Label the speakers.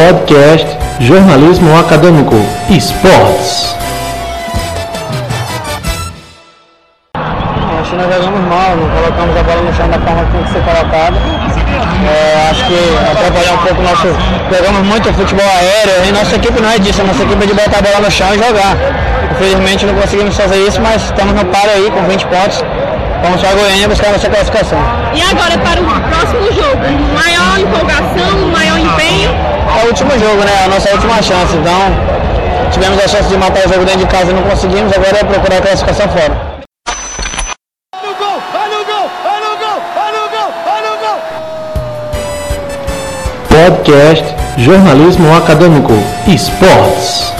Speaker 1: Podcast Jornalismo Acadêmico Esportes.
Speaker 2: Acho que nós jogamos mal, não colocamos a bola no chão da forma que tem que ser colocada. É, acho que atrapalhou um pouco o nosso. Jogamos muito futebol aéreo e nossa equipe não é disso, a nossa equipe é de botar a bola no chão e jogar. Infelizmente não conseguimos fazer isso, mas estamos no páreo aí com 20 pontos. Vamos para a Goiânia buscar a nossa classificação.
Speaker 3: E agora para o
Speaker 2: último jogo, né? A nossa última chance. Então, tivemos a chance de matar o jogo dentro de casa e não conseguimos, agora é procurar a classificação fora.
Speaker 1: Podcast Jornalismo Acadêmico Esportes.